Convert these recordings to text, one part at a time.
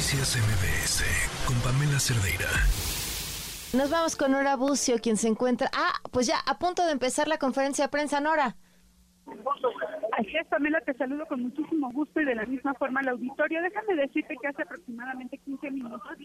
Noticias MBS con Pamela Cerdeira. Nos vamos con Nora Bucio, quien se encuentra. Ah, pues ya a punto de empezar la conferencia de prensa, Nora. Así es, Pamela, te saludo con muchísimo gusto y de la misma forma al auditorio. Déjame decirte que hace aproximadamente 15 minutos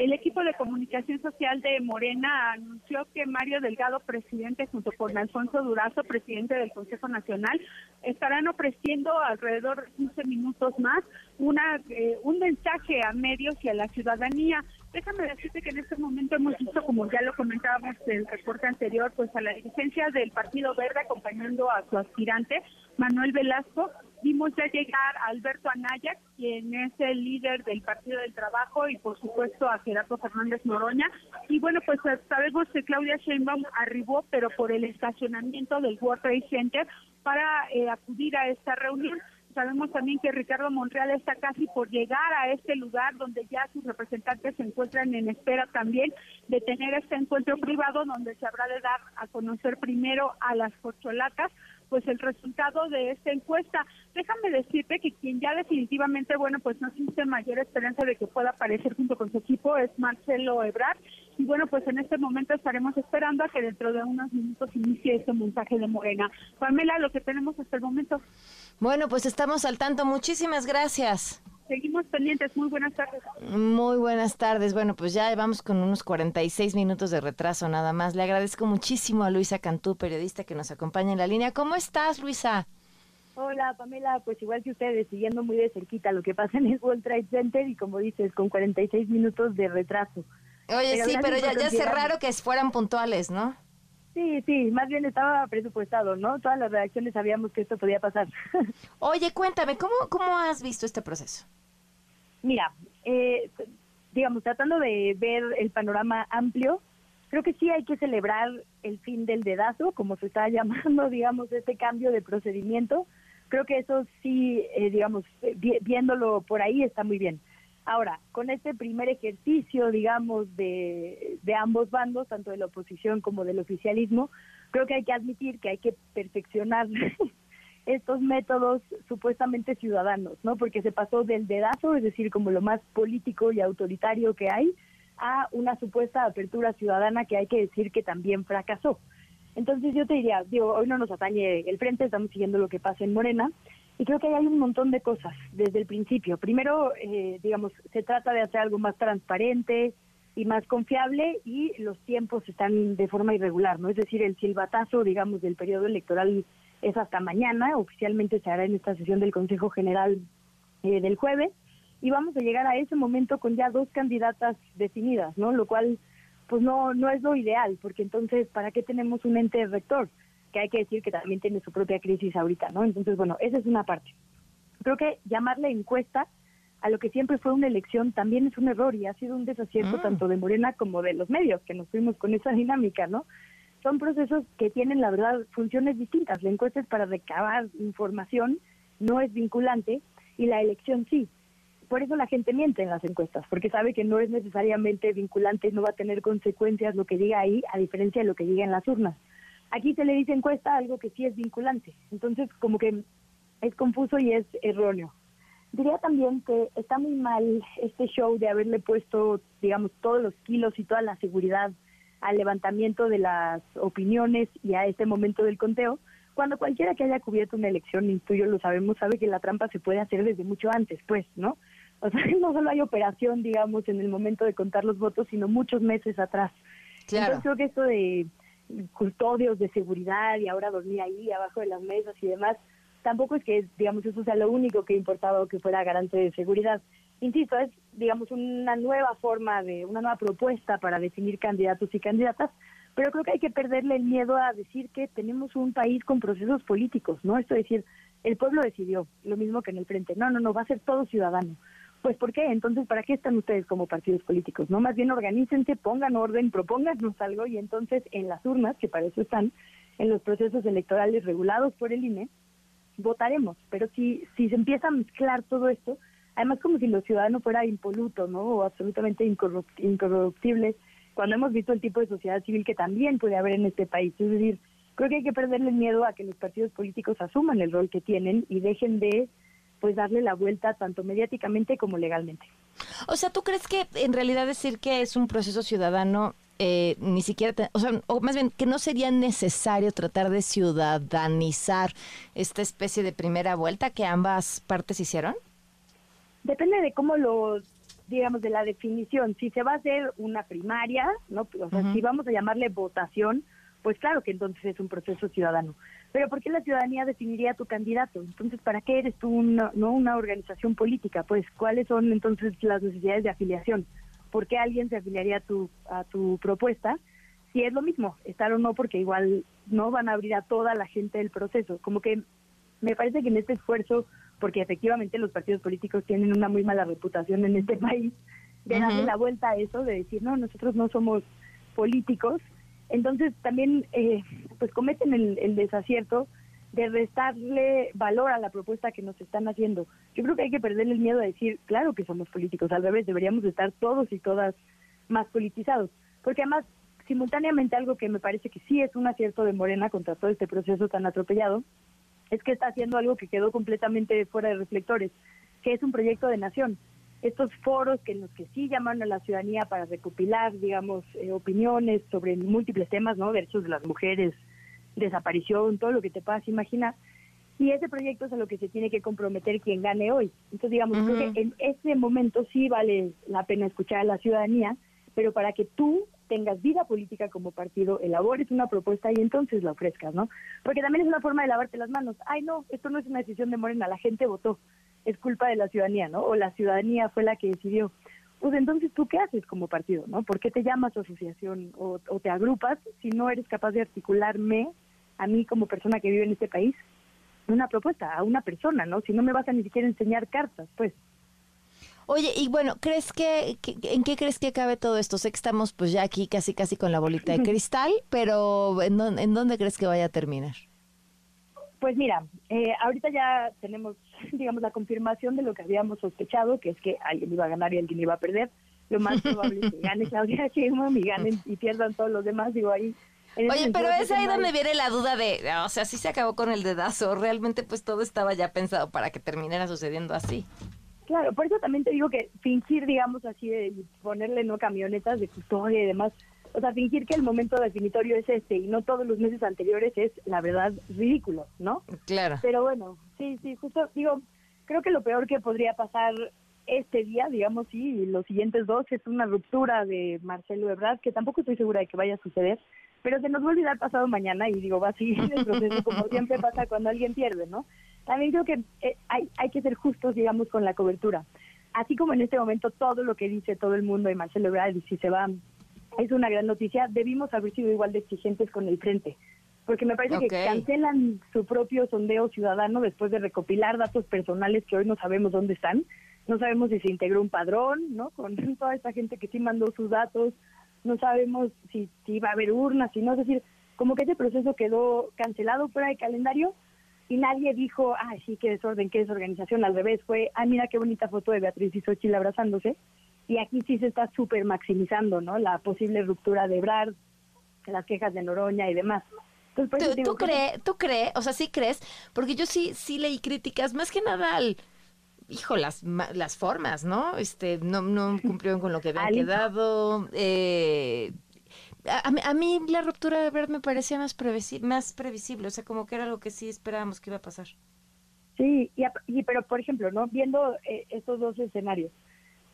el equipo de comunicación social de Morena anunció que Mario Delgado, presidente, junto con Alfonso Durazo, presidente del Consejo Nacional, estarán ofreciendo alrededor de 15 minutos más una eh, un mensaje a medios y a la ciudadanía. Déjame decirte que en este momento hemos visto, como ya lo comentábamos en el reporte anterior, pues a la dirigencia del Partido Verde acompañando a su aspirante, Manuel Velasco, vimos ya llegar a Alberto Anaya, quien es el líder del Partido del Trabajo, y por supuesto a Gerardo Fernández Noroña. Y bueno, pues sabemos que Claudia Sheinbaum arribó, pero por el estacionamiento del World Trade Center para eh, acudir a esta reunión. Sabemos también que Ricardo Monreal está casi por llegar a este lugar donde ya sus representantes se encuentran en espera también de tener este encuentro privado donde se habrá de dar a conocer primero a las corcholatas pues el resultado de esta encuesta. Déjame decirte que quien ya definitivamente, bueno, pues no existe mayor esperanza de que pueda aparecer junto con su equipo es Marcelo Ebrard. Y bueno, pues en este momento estaremos esperando a que dentro de unos minutos inicie este mensaje de Morena. Pamela, lo que tenemos hasta el momento. Bueno, pues estamos al tanto. Muchísimas gracias. Seguimos pendientes. Muy buenas tardes. Muy buenas tardes. Bueno, pues ya vamos con unos 46 minutos de retraso nada más. Le agradezco muchísimo a Luisa Cantú, periodista que nos acompaña en la línea. ¿Cómo estás, Luisa? Hola, Pamela. Pues igual que ustedes, siguiendo muy de cerquita lo que pasa en el World Trade Center y como dices, con 46 minutos de retraso. Oye, sí, pero ya, ya es raro que fueran puntuales, ¿no? Sí, sí, más bien estaba presupuestado, ¿no? Todas las reacciones sabíamos que esto podía pasar. Oye, cuéntame, ¿cómo, cómo has visto este proceso? Mira, eh, digamos, tratando de ver el panorama amplio, creo que sí hay que celebrar el fin del dedazo, como se está llamando, digamos, este cambio de procedimiento. Creo que eso sí, eh, digamos, viéndolo por ahí está muy bien. Ahora, con este primer ejercicio, digamos, de, de ambos bandos, tanto de la oposición como del oficialismo, creo que hay que admitir que hay que perfeccionar estos métodos supuestamente ciudadanos, ¿no? Porque se pasó del dedazo, es decir, como lo más político y autoritario que hay, a una supuesta apertura ciudadana que hay que decir que también fracasó. Entonces yo te diría, digo, hoy no nos atañe el frente, estamos siguiendo lo que pasa en Morena, y creo que hay un montón de cosas desde el principio. Primero, eh, digamos, se trata de hacer algo más transparente y más confiable y los tiempos están de forma irregular, ¿no? Es decir, el silbatazo, digamos, del periodo electoral es hasta mañana, oficialmente se hará en esta sesión del Consejo General eh, del jueves, y vamos a llegar a ese momento con ya dos candidatas definidas, ¿no? Lo cual, pues no, no es lo ideal, porque entonces, ¿para qué tenemos un ente rector? Que hay que decir que también tiene su propia crisis ahorita, ¿no? Entonces, bueno, esa es una parte. Creo que llamarle encuesta a lo que siempre fue una elección también es un error y ha sido un desacierto mm. tanto de Morena como de los medios, que nos fuimos con esa dinámica, ¿no? Son procesos que tienen, la verdad, funciones distintas. La encuesta es para recabar información, no es vinculante, y la elección sí. Por eso la gente miente en las encuestas, porque sabe que no es necesariamente vinculante, no va a tener consecuencias lo que diga ahí, a diferencia de lo que diga en las urnas. Aquí se le dice encuesta algo que sí es vinculante. Entonces, como que es confuso y es erróneo. Diría también que está muy mal este show de haberle puesto, digamos, todos los kilos y toda la seguridad al levantamiento de las opiniones y a este momento del conteo, cuando cualquiera que haya cubierto una elección, y tú y yo lo sabemos, sabe que la trampa se puede hacer desde mucho antes, pues, ¿no? O sea, no solo hay operación, digamos, en el momento de contar los votos, sino muchos meses atrás. Entonces creo que esto de custodios de seguridad y ahora dormir ahí abajo de las mesas y demás, tampoco es que, digamos, eso sea lo único que importaba o que fuera garante de seguridad insisto, es, digamos, una nueva forma de, una nueva propuesta para definir candidatos y candidatas, pero creo que hay que perderle el miedo a decir que tenemos un país con procesos políticos, ¿no? Esto es decir, el pueblo decidió, lo mismo que en el frente, no, no, no, va a ser todo ciudadano. Pues ¿por qué? Entonces, ¿para qué están ustedes como partidos políticos? No, más bien organícense, pongan orden, propónganos algo y entonces en las urnas, que para eso están, en los procesos electorales regulados por el INE, votaremos. Pero si, si se empieza a mezclar todo esto, además como si los ciudadanos fuera impoluto, ¿no? O absolutamente incorruptible, cuando hemos visto el tipo de sociedad civil que también puede haber en este país. Es decir, creo que hay que perderle miedo a que los partidos políticos asuman el rol que tienen y dejen de pues darle la vuelta tanto mediáticamente como legalmente. O sea, ¿tú crees que en realidad decir que es un proceso ciudadano eh, ni siquiera, o sea, o más bien que no sería necesario tratar de ciudadanizar esta especie de primera vuelta que ambas partes hicieron? Depende de cómo lo, digamos, de la definición. Si se va a hacer una primaria, ¿no? O sea, si vamos a llamarle votación, pues claro que entonces es un proceso ciudadano. Pero ¿por qué la ciudadanía definiría a tu candidato? Entonces, ¿para qué eres tú una, no una organización política? Pues, ¿cuáles son entonces las necesidades de afiliación? ¿por qué alguien se afiliaría a tu, a tu propuesta? Si es lo mismo, estar o no, porque igual no van a abrir a toda la gente del proceso. Como que me parece que en este esfuerzo, porque efectivamente los partidos políticos tienen una muy mala reputación en este país, de darle la vuelta a eso, de decir, no, nosotros no somos políticos, entonces también eh, pues cometen el desacierto de restarle valor a la propuesta que nos están haciendo. Yo creo que hay que perder el miedo a decir, claro que somos políticos, al revés, deberíamos estar todos y todas más politizados, porque además, simultáneamente algo que me parece que sí es un acierto de Morena contra todo este proceso tan atropellado, es que está haciendo algo que quedó completamente fuera de reflectores, que es un proyecto de nación. Estos foros que en los que sí llaman a la ciudadanía para recopilar, digamos, eh, opiniones sobre múltiples temas, ¿no? Derechos de las mujeres, desaparición, todo lo que te puedas imaginar. Y ese proyecto es a lo que se tiene que comprometer quien gane hoy. Entonces, digamos, creo que en ese momento sí vale la pena escuchar a la ciudadanía, pero para que tú tengas vida política como partido, elabores una propuesta y entonces la ofrezcas, ¿no? Porque también es una forma de lavarte las manos. Ay, no, esto no es una decisión de Morena, la gente votó, es culpa de la ciudadanía, ¿no? O la ciudadanía fue la que decidió. Pues entonces, ¿tú qué haces como partido, no? ¿Por qué te llamas asociación o, o te agrupas si no eres capaz de articularme a mí como persona que vive en este país una propuesta a una persona, ¿no? Si no me vas a ni siquiera enseñar cartas, pues. Oye, y bueno, ¿crees que, en qué crees que cabe todo esto? Sé que estamos pues ya aquí casi casi con la bolita de cristal, pero ¿en, en dónde crees que vaya a terminar? Pues mira, eh, ahorita ya tenemos, digamos, la confirmación de lo que habíamos sospechado, que es que alguien iba a ganar y alguien iba a perder. Lo más probable es que gane Claudia Sheinbaum y ganen y pierdan todos los demás. Digo, ahí Oye, pero es ahí donde viene la duda de, o sea, si se acabó con el dedazo, realmente pues todo estaba ya pensado para que terminara sucediendo así. Claro, por eso también te digo que fingir, digamos así, de ponerle no camionetas de custodia y demás, o sea, fingir que el momento definitorio es este y no todos los meses anteriores es, la verdad, ridículo, ¿no? Claro. Pero bueno, sí, sí, justo, digo, creo que lo peor que podría pasar este día, digamos, sí, y los siguientes dos, es una ruptura de Marcelo Ebrard, que tampoco estoy segura de que vaya a suceder, pero se nos va a olvidar pasado mañana y digo, va a seguir el proceso como siempre pasa cuando alguien pierde, ¿no? También creo que eh, hay, hay que ser justos, digamos, con la cobertura. Así como en este momento todo lo que dice todo el mundo de Marcelo Ebrard y si se va es una gran noticia, debimos haber sido igual de exigentes con el frente. Porque me parece que cancelan su propio sondeo ciudadano después de recopilar datos personales que hoy no sabemos dónde están. No sabemos si se integró un padrón, ¿no? Con toda esta gente que sí mandó sus datos, no sabemos si, si va a haber urnas, si no, es decir, como que ese proceso quedó cancelado fuera de calendario y nadie dijo, ay, sí, qué desorden, qué desorganización, al revés, fue, ah, mira qué bonita foto de Beatriz y Xochitl abrazándose, y aquí sí se está súper maximizando, ¿no? La posible ruptura de Brad, las quejas de Noroña y demás. Entonces, ¿Tú, ¿tú, crees, ¿Tú crees? O sea, sí crees, porque yo sí, sí leí críticas, más que nada al hijo, las, las formas, ¿no? Este, no, no cumplieron con lo que habían quedado. Eh, a, mí la ruptura de Brad me parecía más, previsible, más previsible, o sea, como que era algo que sí esperábamos que iba a pasar. Sí, y, pero por ejemplo, ¿no? Viendo eh, estos dos escenarios,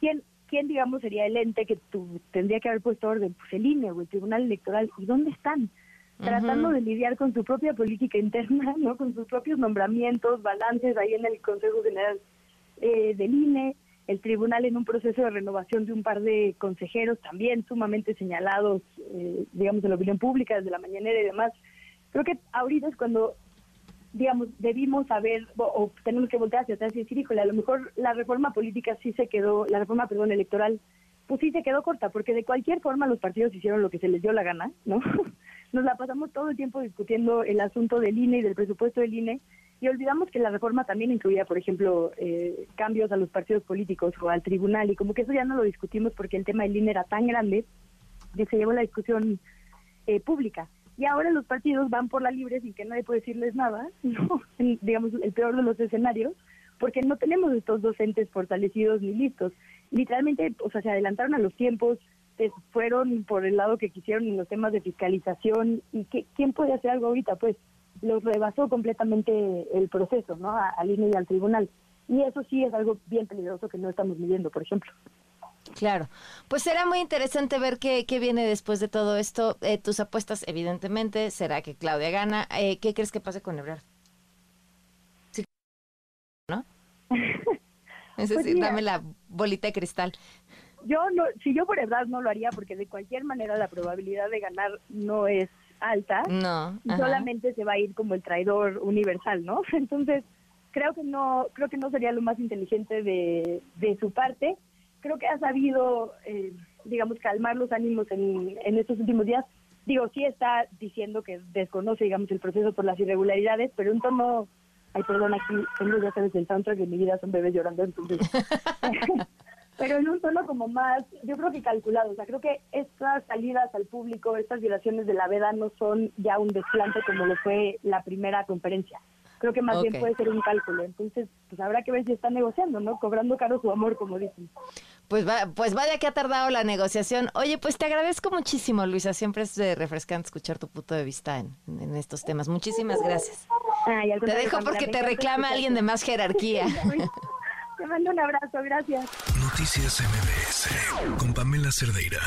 ¿quién, ¿quién, digamos, sería el ente que tú, tendría que haber puesto orden? Pues el INE o el Tribunal Electoral. ¿Y dónde están? Tratando de lidiar con su propia política interna, ¿no? Con sus propios nombramientos, balances ahí en el Consejo General eh, del INE, el tribunal en un proceso de renovación de un par de consejeros también sumamente señalados, eh, digamos, en la opinión pública, desde la mañanera y demás. Creo que ahorita es cuando, digamos, debimos saber o, tenemos que voltear hacia atrás y decir, híjole, a lo mejor la reforma política sí se quedó, la reforma, perdón, electoral, pues sí se quedó corta, porque de cualquier forma los partidos hicieron lo que se les dio la gana, ¿no? Nos la pasamos todo el tiempo discutiendo el asunto del INE y del presupuesto del INE, y olvidamos que la reforma también incluía, por ejemplo, eh, cambios a los partidos políticos o al tribunal, y como que eso ya no lo discutimos porque el tema del INE era tan grande que se llevó la discusión eh, pública. Y ahora los partidos van por la libre sin que nadie pueda decirles nada, ¿no? digamos, el peor de los escenarios, porque no tenemos estos docentes fortalecidos ni listos. Literalmente, o sea, se adelantaron a los tiempos, fueron por el lado que quisieron en los temas de fiscalización y que, quién puede hacer algo ahorita, pues los rebasó completamente el proceso, ¿no? Al INE y al tribunal. Y eso sí es algo bien peligroso que no estamos midiendo, por ejemplo. Claro, pues será muy interesante ver qué, qué viene después de todo esto. Eh, tus apuestas, evidentemente, será que Claudia gana. Eh, ¿Qué crees que pase con Ebrard? Sí. ¿No? es Pues decir, mira. dame la bolita de cristal. Yo no, si yo por edad no lo haría, porque de cualquier manera la probabilidad de ganar no es alta. No. solamente se va a ir como el traidor universal, ¿no? Entonces, creo que no creo que no sería lo más inteligente de, de su parte. Creo que ha sabido, eh, digamos, calmar los ánimos en, en estos últimos días. Digo, sí está diciendo que desconoce, digamos, el proceso por las irregularidades, pero un tono... Ay, perdón, aquí tengo, ya sabes, el soundtrack de mi vida son bebés llorando, entonces... pero en un tono como más, yo creo que calculado. O sea, creo que estas salidas al público, estas violaciones de la veda no son ya un desplante como lo fue la primera conferencia. Creo que más bien puede ser un cálculo. Entonces, pues habrá que ver si están negociando, ¿no? Cobrando caro su amor, como dicen. Pues, va, pues vaya que ha tardado la negociación. Oye, pues te agradezco muchísimo, Luisa. Siempre es eh, refrescante escuchar tu punto de vista en, en estos temas. Muchísimas gracias. Ay, Te dejo porque te reclama alguien de más jerarquía. Te mando un abrazo, gracias. Noticias MBS con Pamela Cerdeira.